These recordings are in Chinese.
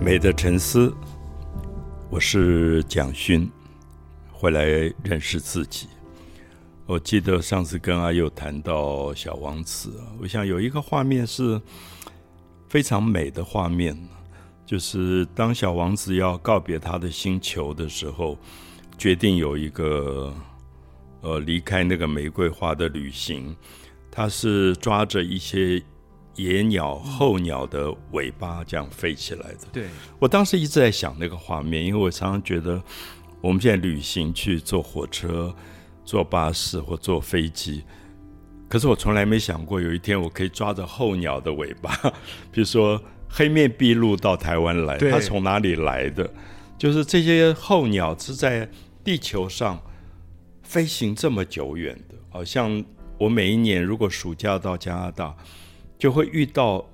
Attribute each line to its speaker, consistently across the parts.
Speaker 1: 美的沉思，我是蒋勋，回来认识自己。我记得上次跟阿佑谈到小王子，我想有一个画面是非常美的画面，就是当小王子要告别他的星球的时候，决定有一个呃离开那个玫瑰花的旅行，他是抓着一些。野鸟、候鸟的尾巴这样飞起来的。
Speaker 2: 对
Speaker 1: 我当时一直在想那个画面，因为我常常觉得我们现在旅行去坐火车、坐巴士或坐飞机，可是我从来没想过有一天我可以抓着候鸟的尾巴，比如说黑面琵鹭到台湾来，它从哪里来的？就是这些候鸟是在地球上飞行这么久远的，好像我每一年如果暑假到加拿大。就会遇到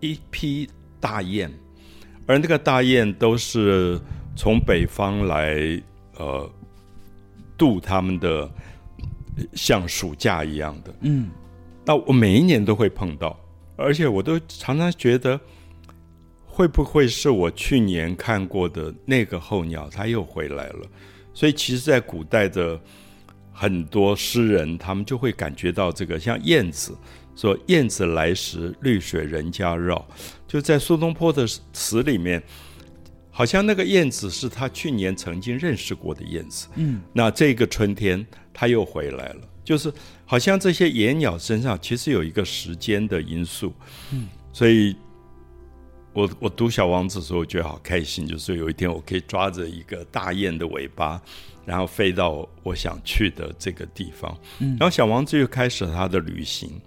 Speaker 1: 一批大雁，而那个大雁都是从北方来，呃，度他们的像暑假一样的。嗯，那我每一年都会碰到，而且我都常常觉得，会不会是我去年看过的那个候鸟，它又回来了？所以，其实，在古代的很多诗人，他们就会感觉到这个，像燕子。说燕子来时，绿水人家绕，就在苏东坡的词里面，好像那个燕子是他去年曾经认识过的燕子。嗯，那这个春天他又回来了，就是好像这些野鸟身上其实有一个时间的因素。嗯，所以我我读小王子的时候，我觉得好开心，就是有一天我可以抓着一个大雁的尾巴，然后飞到我想去的这个地方。嗯，然后小王子又开始他的旅行。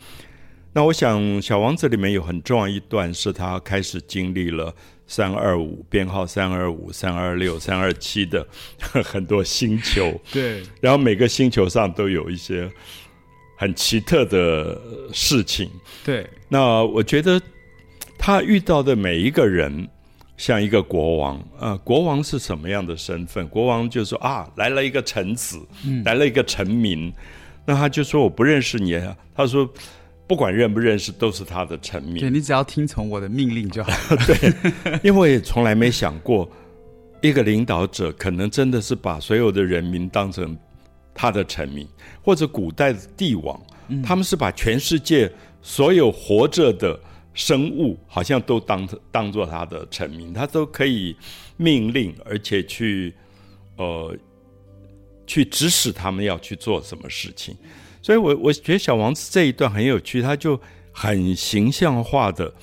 Speaker 1: 那我想，《小王子》里面有很重要一段，是他开始经历了三二五编号三二五、三二六、三二七的 很多星球。
Speaker 2: 对，
Speaker 1: 然后每个星球上都有一些很奇特的事情。
Speaker 2: 对，
Speaker 1: 那我觉得他遇到的每一个人像一个国王。呃，国王是什么样的身份？国王就说啊，来了一个臣子，来了一个臣民。那他就说我不认识你。他说。不管认不认识，都是他的臣民。
Speaker 2: 对你只要听从我的命令就好。
Speaker 1: 对，因为从来没想过，一个领导者可能真的是把所有的人民当成他的臣民，或者古代的帝王，他们是把全世界所有活着的生物，好像都当当做他的臣民，他都可以命令，而且去呃去指使他们要去做什么事情。所以，我我觉得小王子这一段很有趣，他就很形象化的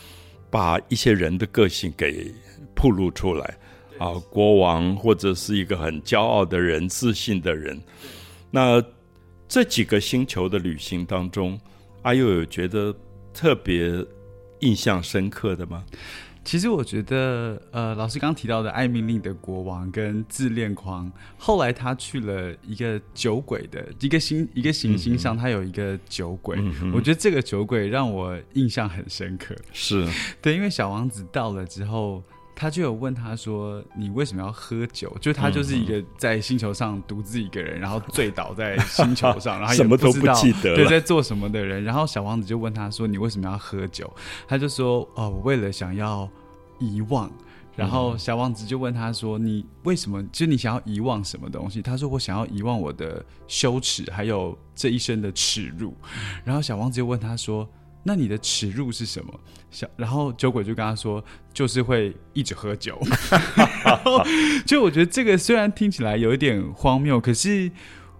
Speaker 1: 把一些人的个性给铺露出来啊，国王或者是一个很骄傲的人、自信的人。那这几个星球的旅行当中，阿佑有觉得特别印象深刻的吗？
Speaker 2: 其实我觉得，呃，老师刚提到的爱命令的国王跟自恋狂，后来他去了一个酒鬼的一个星一个行星上，他有一个酒鬼，我觉得这个酒鬼让我印象很深刻。
Speaker 1: 是
Speaker 2: 对，因为小王子到了之后。他就有问他说：“你为什么要喝酒？”就他就是一个在星球上独自一个人，然后醉倒在星球上，然后
Speaker 1: 什么都不记得，
Speaker 2: 对，在做什么的人。然后小王子就问他说：“你为什么要喝酒？”他就说：“哦，我为了想要遗忘。”然后小王子就问他说：“你为什么？就你想要遗忘什么东西？”他说：“我想要遗忘我的羞耻，还有这一生的耻辱。”然后小王子就问他说。那你的耻辱是什么？小，然后酒鬼就跟他说，就是会一直喝酒。就我觉得这个虽然听起来有一点荒谬，可是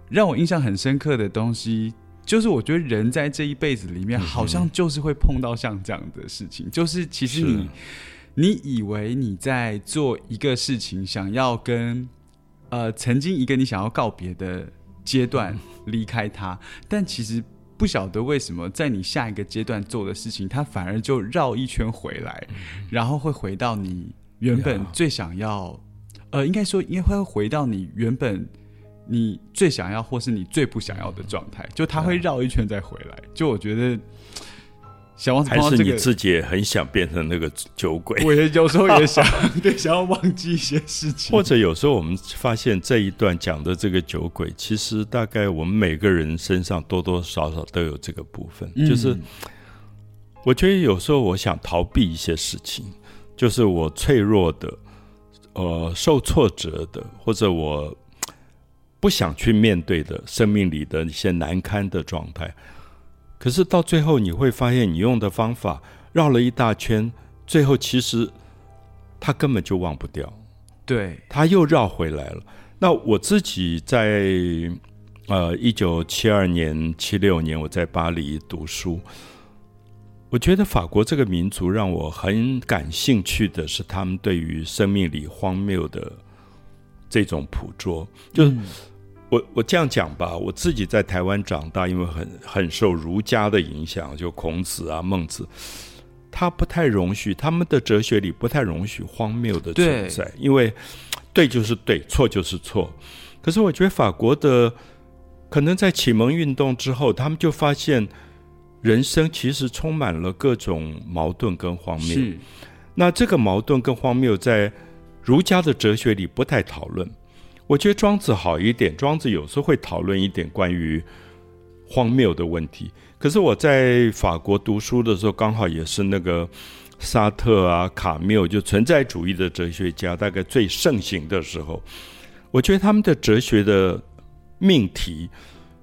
Speaker 2: 让我印象很深刻的东西，就是我觉得人在这一辈子里面，好像就是会碰到像这样的事情。就是其实你，你以为你在做一个事情，想要跟呃曾经一个你想要告别的阶段离开他，但其实。不晓得为什么，在你下一个阶段做的事情，它反而就绕一圈回来，然后会回到你原本最想要，呃，应该说，应该会回到你原本你最想要，或是你最不想要的状态，就它会绕一圈再回来。就我觉得。小王子
Speaker 1: 还是你自己也很想变成那个酒鬼？
Speaker 2: 我也有时候也想，对，想要忘记一些事情。
Speaker 1: 或者有时候我们发现这一段讲的这个酒鬼，其实大概我们每个人身上多多少少都有这个部分。就是我觉得有时候我想逃避一些事情，就是我脆弱的，呃，受挫折的，或者我不想去面对的生命里的一些难堪的状态。可是到最后，你会发现，你用的方法绕了一大圈，最后其实他根本就忘不掉，
Speaker 2: 对，
Speaker 1: 他又绕回来了。那我自己在呃一九七二年、七六年，我在巴黎读书。我觉得法国这个民族让我很感兴趣的是，他们对于生命里荒谬的这种捕捉。就是我我这样讲吧，我自己在台湾长大，因为很很受儒家的影响，就孔子啊、孟子，他不太容许他们的哲学里不太容许荒谬的存在，因为对就是对，错就是错。可是我觉得法国的可能在启蒙运动之后，他们就发现。人生其实充满了各种矛盾跟荒谬。
Speaker 2: 是，
Speaker 1: 那这个矛盾跟荒谬在儒家的哲学里不太讨论。我觉得庄子好一点，庄子有时候会讨论一点关于荒谬的问题。可是我在法国读书的时候，刚好也是那个沙特啊、卡缪就存在主义的哲学家大概最盛行的时候。我觉得他们的哲学的命题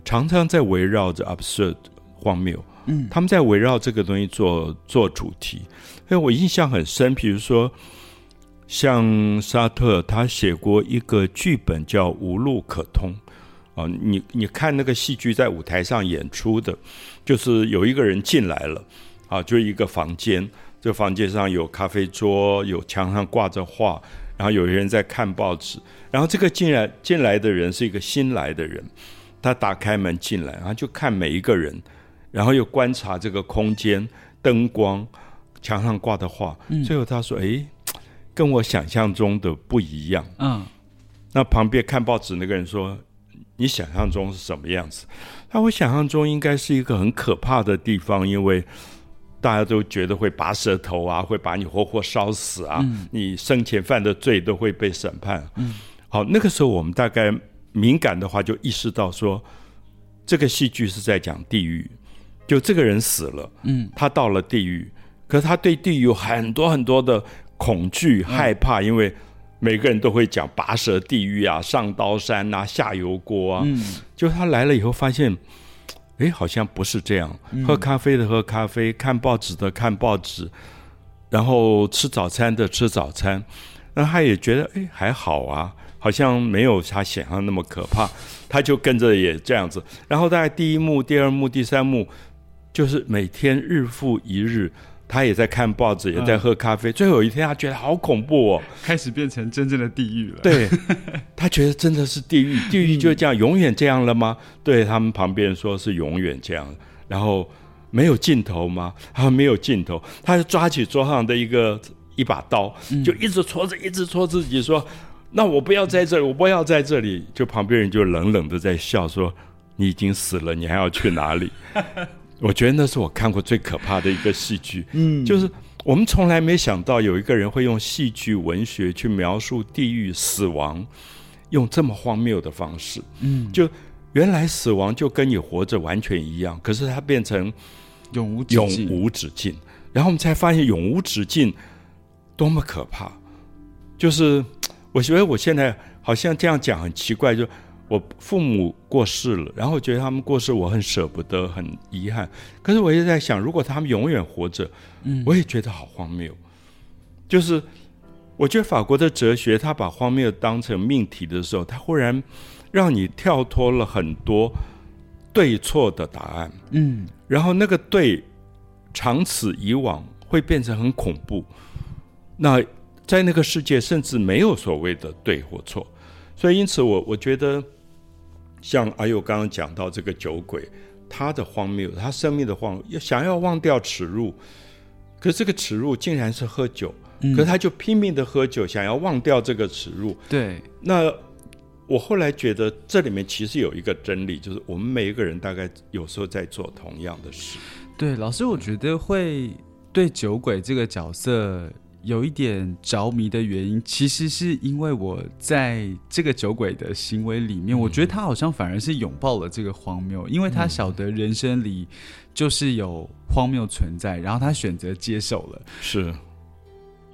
Speaker 1: 常常在围绕着 absurd 荒谬。
Speaker 2: 嗯，
Speaker 1: 他们在围绕这个东西做做主题，因为我印象很深。比如说，像沙特，他写过一个剧本叫《无路可通》啊，你你看那个戏剧在舞台上演出的，就是有一个人进来了啊，就一个房间，这房间上有咖啡桌，有墙上挂着画，然后有人在看报纸，然后这个进来进来的人是一个新来的人，他打开门进来，然后就看每一个人。然后又观察这个空间、灯光、墙上挂的画，最后他说：“哎，跟我想象中的不一样。”
Speaker 2: 嗯，
Speaker 1: 那旁边看报纸那个人说：“你想象中是什么样子？”那我想象中应该是一个很可怕的地方，因为大家都觉得会拔舌头啊，会把你活活烧死啊，你生前犯的罪都会被审判。嗯，好，那个时候我们大概敏感的话就意识到说，这个戏剧是在讲地狱。就这个人死了，
Speaker 2: 嗯，
Speaker 1: 他到了地狱，可是他对地狱有很多很多的恐惧、害怕，因为每个人都会讲拔舌地狱啊、上刀山啊、下油锅啊。
Speaker 2: 嗯，
Speaker 1: 就他来了以后，发现，哎，好像不是这样。喝咖啡的喝咖啡，看报纸的看报纸，然后吃早餐的吃早餐，那他也觉得，哎，还好啊，好像没有他想象那么可怕。他就跟着也这样子，然后大概第一幕、第二幕、第三幕。就是每天日复一日，他也在看报纸，也在喝咖啡。最后有一天，他觉得好恐怖哦，
Speaker 2: 开始变成真正的地狱了。
Speaker 1: 对，他觉得真的是地狱，地狱就这样永远这样了吗？对他们旁边说是永远这样，然后没有尽头吗？他没有尽头，他就抓起桌上的一个一把刀，就一直戳着，一直戳自己，说：“那我不要在这里，我不要在这里。”就旁边人就冷冷的在笑，说：“你已经死了，你还要去哪里？” 我觉得那是我看过最可怕的一个戏剧，
Speaker 2: 嗯，
Speaker 1: 就是我们从来没想到有一个人会用戏剧文学去描述地狱死亡，用这么荒谬的方式，
Speaker 2: 嗯，
Speaker 1: 就原来死亡就跟你活着完全一样，可是它变成
Speaker 2: 永无
Speaker 1: 永无止境，然后我们才发现永无止境多么可怕，就是我觉得我现在好像这样讲很奇怪，就。我父母过世了，然后觉得他们过世，我很舍不得，很遗憾。可是我也在想，如果他们永远活着，
Speaker 2: 嗯，
Speaker 1: 我也觉得好荒谬。就是我觉得法国的哲学，他把荒谬当成命题的时候，他忽然让你跳脱了很多对错的答案，
Speaker 2: 嗯，
Speaker 1: 然后那个对长此以往会变成很恐怖。那在那个世界，甚至没有所谓的对或错。所以，因此，我我觉得。像阿佑刚刚讲到这个酒鬼，他的荒谬，他生命的荒谬，想要忘掉耻辱，可是这个耻辱竟然是喝酒，可是他就拼命的喝酒，想要忘掉这个耻辱。
Speaker 2: 对，
Speaker 1: 那我后来觉得这里面其实有一个真理，就是我们每一个人大概有时候在做同样的事。
Speaker 2: 对，老师，我觉得会对酒鬼这个角色。有一点着迷的原因，其实是因为我在这个酒鬼的行为里面，我觉得他好像反而是拥抱了这个荒谬，因为他晓得人生里就是有荒谬存在，然后他选择接受了。
Speaker 1: 是，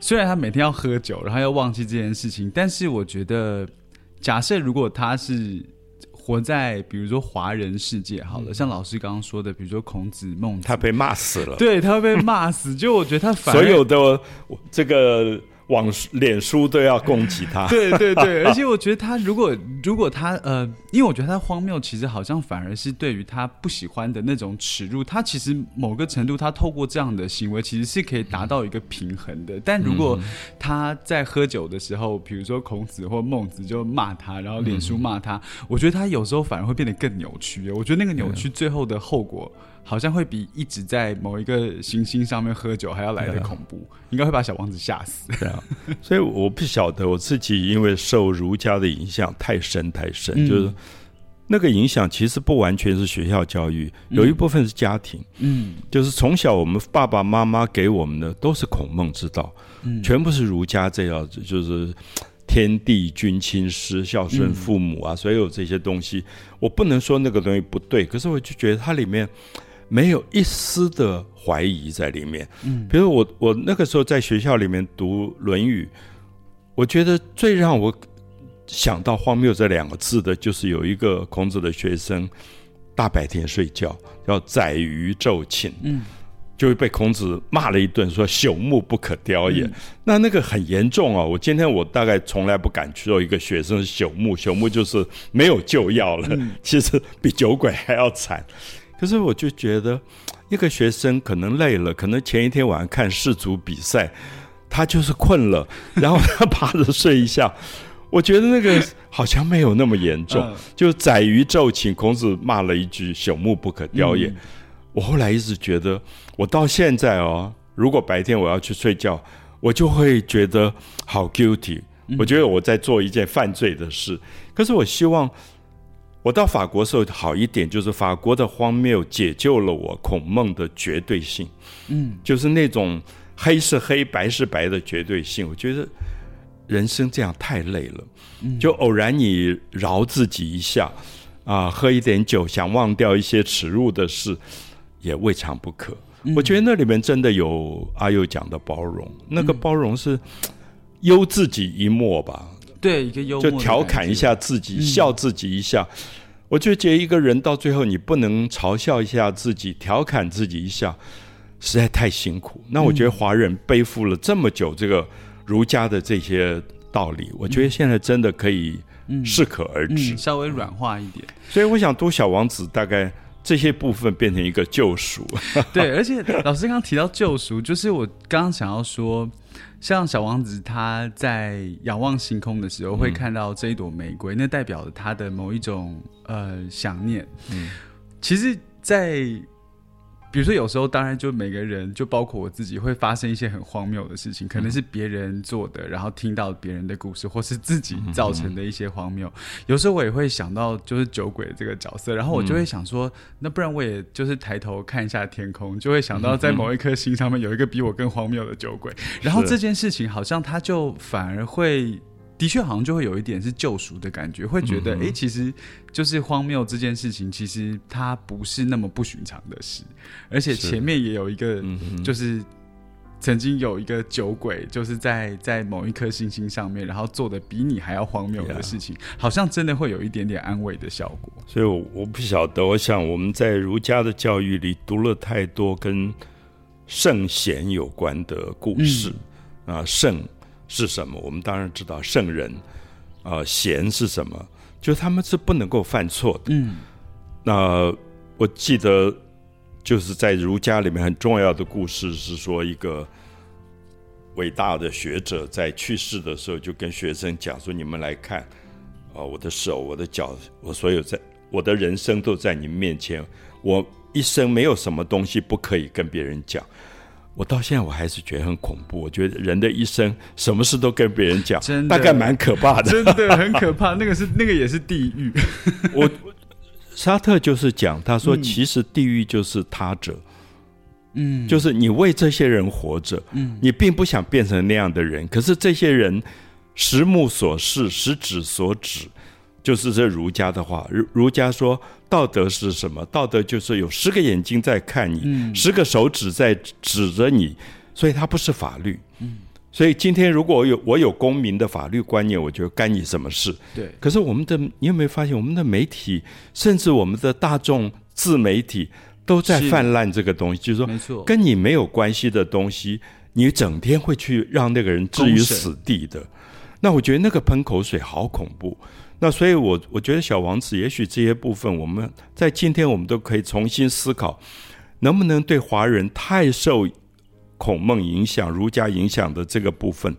Speaker 2: 虽然他每天要喝酒，然后要忘记这件事情，但是我觉得，假设如果他是活在比如说华人世界，好了，像老师刚刚说的，比如说孔子、孟子，
Speaker 1: 他被骂死了，
Speaker 2: 对他会被骂死。就我觉得他反
Speaker 1: 所有的这个。网脸书都要攻击他，
Speaker 2: 对对对，而且我觉得他如果如果他呃，因为我觉得他荒谬，其实好像反而是对于他不喜欢的那种耻辱，他其实某个程度，他透过这样的行为，其实是可以达到一个平衡的。但如果他在喝酒的时候，比如说孔子或孟子就骂他，然后脸书骂他，我觉得他有时候反而会变得更扭曲。我觉得那个扭曲最后的后果。好像会比一直在某一个行星上面喝酒还要来的恐怖，应该会把小王子吓死。
Speaker 1: 对啊，所以我不晓得我自己，因为受儒家的影响太深太深，就是那个影响其实不完全是学校教育，有一部分是家庭。嗯，就是从小我们爸爸妈妈给我们的都是孔孟之道，嗯，全部是儒家这样子，就是天地君亲师、孝顺父母啊，所有这些东西，我不能说那个东西不对，可是我就觉得它里面。没有一丝的怀疑在里面。嗯，比如我我那个时候在学校里面读《论语》，我觉得最让我想到荒谬这两个字的，就是有一个孔子的学生大白天睡觉，要宰鱼昼寝，嗯，就会被孔子骂了一顿，说朽木不可雕也。那那个很严重啊！我今天我大概从来不敢说一个学生朽木，朽木就是没有救药了，其实比酒鬼还要惨。可是我就觉得，一个学生可能累了，可能前一天晚上看世足比赛，他就是困了，然后他趴着睡一下。我觉得那个好像没有那么严重。就宰于昼寝，孔子骂了一句“朽木不可雕也”。我后来一直觉得，我到现在哦，如果白天我要去睡觉，我就会觉得好 guilty。我觉得我在做一件犯罪的事。可是我希望。我到法国时候好一点，就是法国的荒谬解救了我孔孟的绝对性，嗯，就是那种黑是黑白是白的绝对性。我觉得人生这样太累了，就偶然你饶自己一下，啊，喝一点酒，想忘掉一些耻辱的事，也未尝不可。我觉得那里面真的有阿佑讲的包容，那个包容是忧自己一默吧。
Speaker 2: 对，一个幽默，
Speaker 1: 就调侃一下自己，笑自己一下。我就觉得一个人到最后，你不能嘲笑一下自己，调侃自己一下，实在太辛苦。那我觉得华人背负了这么久这个儒家的这些道理，我觉得现在真的可以适可而止，
Speaker 2: 稍微软化一点。
Speaker 1: 所以我想读小王子，大概这些部分变成一个救赎。
Speaker 2: 对，而且老师刚刚提到救赎，就是我刚刚想要说。像小王子，他在仰望星空的时候，会看到这一朵玫瑰，那代表了他的某一种呃想念。嗯，其实，在。比如说，有时候当然就每个人，就包括我自己，会发生一些很荒谬的事情，可能是别人做的，然后听到别人的故事，或是自己造成的一些荒谬。有时候我也会想到，就是酒鬼这个角色，然后我就会想说，那不然我也就是抬头看一下天空，就会想到在某一颗星上面有一个比我更荒谬的酒鬼，然后这件事情好像他就反而会。的确，好像就会有一点是救赎的感觉，会觉得，哎，其实就是荒谬这件事情，其实它不是那么不寻常的事，而且前面也有一个，就是曾经有一个酒鬼，就是在在某一颗星星上面，然后做的比你还要荒谬的事情，好像真的会有一点点安慰的效果。
Speaker 1: 所以，我我不晓得，我想我们在儒家的教育里读了太多跟圣贤有关的故事啊，圣。是什么？我们当然知道圣人，啊，贤是什么？就他们是不能够犯错的。嗯，那我记得就是在儒家里面很重要的故事是说，一个伟大的学者在去世的时候，就跟学生讲说：“你们来看，啊，我的手，我的脚，我所有在我的人生都在你们面前，我一生没有什么东西不可以跟别人讲。”我到现在我还是觉得很恐怖。我觉得人的一生什么事都跟别人讲，大概蛮可怕的，
Speaker 2: 真的很可怕。那个是那个也是地狱。
Speaker 1: 我沙特就是讲，他说其实地狱就是他者，嗯，就是你为这些人活着，嗯，你并不想变成那样的人，可是这些人实目所视，实指所指。就是这儒家的话，儒儒家说道德是什么？道德就是有十个眼睛在看你，十个手指在指着你，所以它不是法律。嗯所以今天如果我有我有公民的法律观念，我觉得干你什么事？
Speaker 2: 对。
Speaker 1: 可是我们的你有没有发现，我们的媒体，甚至我们的大众自媒体，都在泛滥这个东西，就是说，跟你没有关系的东西，你整天会去让那个人置于死地的。那我觉得那个喷口水好恐怖。那所以，我我觉得小王子，也许这些部分，我们在今天我们都可以重新思考，能不能对华人太受。孔孟影响、儒家影响的这个部分，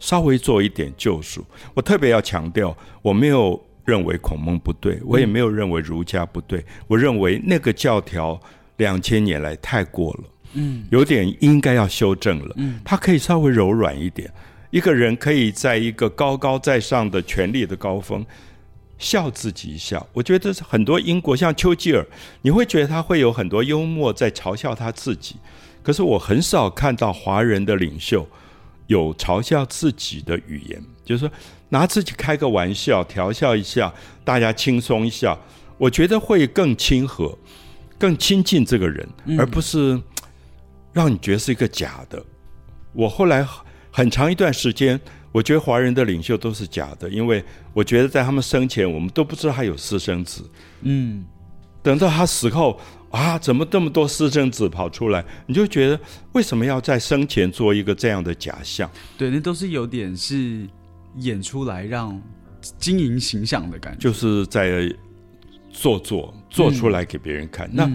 Speaker 1: 稍微做一点救赎。我特别要强调，我没有认为孔孟不对，我也没有认为儒家不对。我认为那个教条两千年来太过了，嗯，有点应该要修正了。嗯，它可以稍微柔软一点。一个人可以在一个高高在上的权力的高峰笑自己一笑。我觉得很多英国像丘吉尔，你会觉得他会有很多幽默在嘲笑他自己。可是我很少看到华人的领袖有嘲笑自己的语言，就是说拿自己开个玩笑，调笑一下，大家轻松一下，我觉得会更亲和、更亲近这个人，而不是让你觉得是一个假的。我后来很长一段时间，我觉得华人的领袖都是假的，因为我觉得在他们生前，我们都不知道他有私生子。嗯，等到他死后。啊！怎么这么多私生子跑出来？你就觉得为什么要在生前做一个这样的假象？
Speaker 2: 对，那都是有点是演出来让经营形象的感觉，
Speaker 1: 就是在做做做出来给别人看。那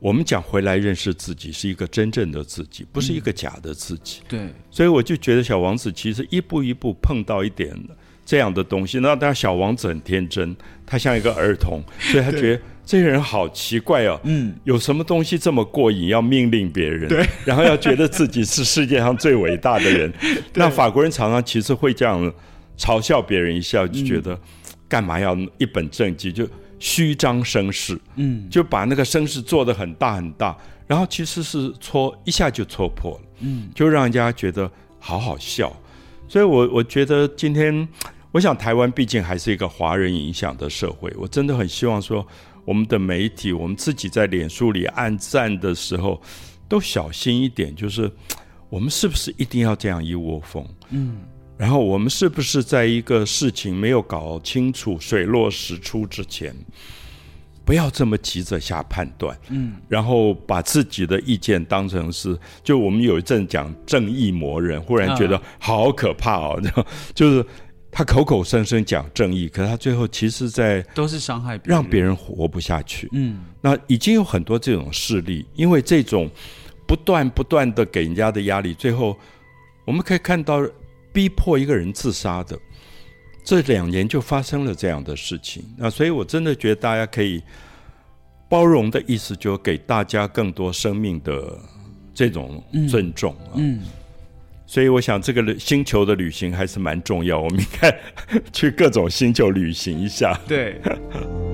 Speaker 1: 我们讲回来认识自己，是一个真正的自己，不是一个假的自己。
Speaker 2: 对，
Speaker 1: 所以我就觉得小王子其实一步一步碰到一点这样的东西。那当然，小王子很天真，他像一个儿童，所以他觉得。这些人好奇怪哦，嗯，有什么东西这么过瘾，要命令别人，
Speaker 2: 对，
Speaker 1: 然后要觉得自己是世界上最伟大的人。那法国人常常其实会这样嘲笑别人一下，就觉得干嘛要一本正经，就虚张声势，嗯，就把那个声势做得很大很大，然后其实是戳一下就戳破了，嗯，就让人家觉得好好笑。所以我我觉得今天，我想台湾毕竟还是一个华人影响的社会，我真的很希望说。我们的媒体，我们自己在脸书里按赞的时候，都小心一点。就是我们是不是一定要这样一窝蜂？嗯。然后我们是不是在一个事情没有搞清楚、水落石出之前，不要这么急着下判断？嗯。然后把自己的意见当成是，就我们有一阵讲正义魔人，忽然觉得好可怕哦，就是。他口口声声讲正义，可是他最后其实，在
Speaker 2: 都是伤害，
Speaker 1: 让别人活不下去。嗯，那已经有很多这种事例，因为这种不断不断的给人家的压力，最后我们可以看到逼迫一个人自杀的，这两年就发生了这样的事情。那所以我真的觉得大家可以包容的意思，就给大家更多生命的这种尊重啊。嗯。所以我想，这个星球的旅行还是蛮重要。我们应该 去各种星球旅行一下。
Speaker 2: 对。